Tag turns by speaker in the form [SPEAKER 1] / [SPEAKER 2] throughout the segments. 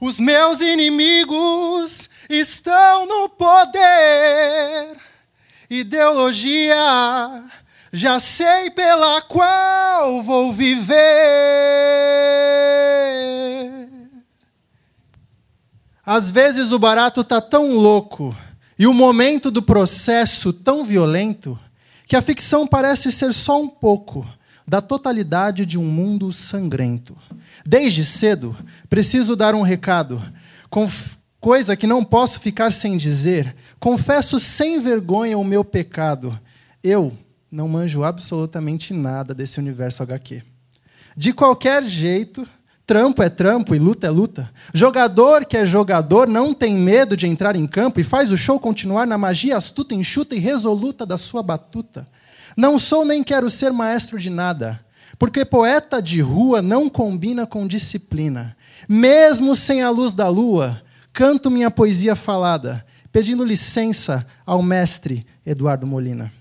[SPEAKER 1] Os meus inimigos estão no poder. Ideologia, já sei pela qual vou viver. Às vezes o barato tá tão louco e o momento do processo tão violento que a ficção parece ser só um pouco da totalidade de um mundo sangrento. Desde cedo, preciso dar um recado, coisa que não posso ficar sem dizer. Confesso sem vergonha o meu pecado. Eu não manjo absolutamente nada desse universo HQ. De qualquer jeito, trampo é trampo e luta é luta. Jogador que é jogador não tem medo de entrar em campo e faz o show continuar na magia astuta, enxuta e resoluta da sua batuta. Não sou nem quero ser maestro de nada, porque poeta de rua não combina com disciplina. Mesmo sem a luz da lua, canto minha poesia falada, pedindo licença ao mestre Eduardo Molina.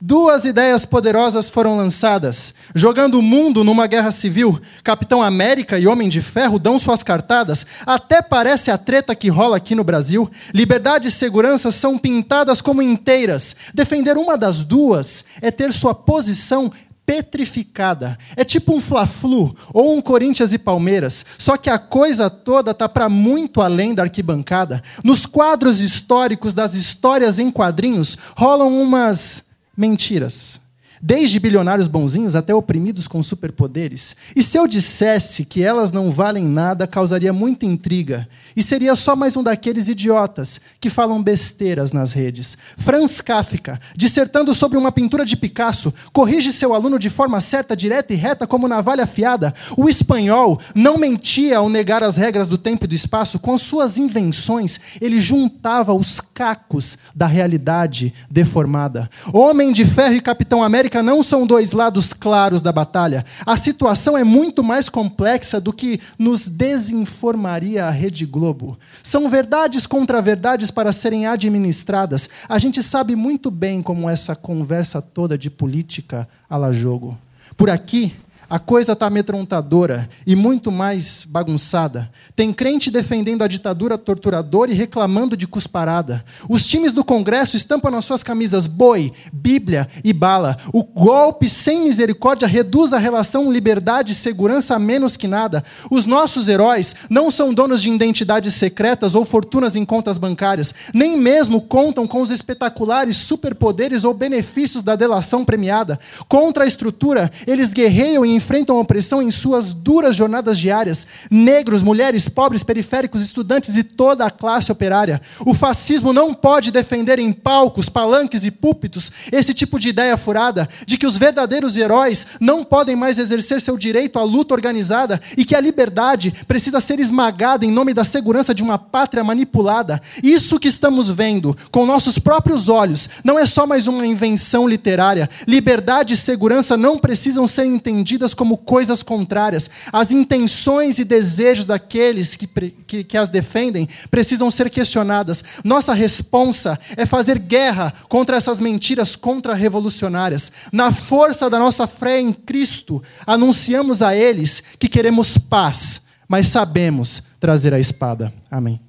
[SPEAKER 1] Duas ideias poderosas foram lançadas, jogando o mundo numa guerra civil. Capitão América e Homem de Ferro dão suas cartadas. Até parece a treta que rola aqui no Brasil. Liberdade e segurança são pintadas como inteiras. Defender uma das duas é ter sua posição petrificada. É tipo um Fla-Flu ou um Corinthians e Palmeiras, só que a coisa toda tá para muito além da arquibancada. Nos quadros históricos das histórias em quadrinhos rolam umas mentiras. Desde bilionários bonzinhos até oprimidos com superpoderes. E se eu dissesse que elas não valem nada, causaria muita intriga. E seria só mais um daqueles idiotas que falam besteiras nas redes. Franz Kafka, dissertando sobre uma pintura de Picasso, corrige seu aluno de forma certa, direta e reta como navalha afiada. O espanhol não mentia ao negar as regras do tempo e do espaço. Com suas invenções, ele juntava os cacos da realidade deformada. Homem de Ferro e Capitão América não são dois lados claros da batalha. A situação é muito mais complexa do que nos desinformaria a Rede Globo. São verdades contra verdades para serem administradas. A gente sabe muito bem como essa conversa toda de política a la jogo. Por aqui, a coisa está amedrontadora e muito mais bagunçada. Tem crente defendendo a ditadura torturadora e reclamando de cusparada. Os times do Congresso estampam nas suas camisas boi, Bíblia e bala. O golpe sem misericórdia reduz a relação liberdade e segurança a menos que nada. Os nossos heróis não são donos de identidades secretas ou fortunas em contas bancárias, nem mesmo contam com os espetaculares superpoderes ou benefícios da delação premiada. Contra a estrutura, eles guerreiam e enfrentam a opressão em suas duras jornadas diárias. Negros, mulheres, pobres, periféricos, estudantes e toda a classe operária. O fascismo não pode defender em palcos, palanques e púlpitos esse tipo de ideia furada de que os verdadeiros heróis não podem mais exercer seu direito à luta organizada e que a liberdade precisa ser esmagada em nome da segurança de uma pátria manipulada. Isso que estamos vendo com nossos próprios olhos não é só mais uma invenção literária. Liberdade e segurança não precisam ser como coisas contrárias. As intenções e desejos daqueles que, que, que as defendem precisam ser questionadas. Nossa responsa é fazer guerra contra essas mentiras contra-revolucionárias. Na força da nossa fé em Cristo, anunciamos a eles que queremos paz, mas sabemos trazer a espada. Amém.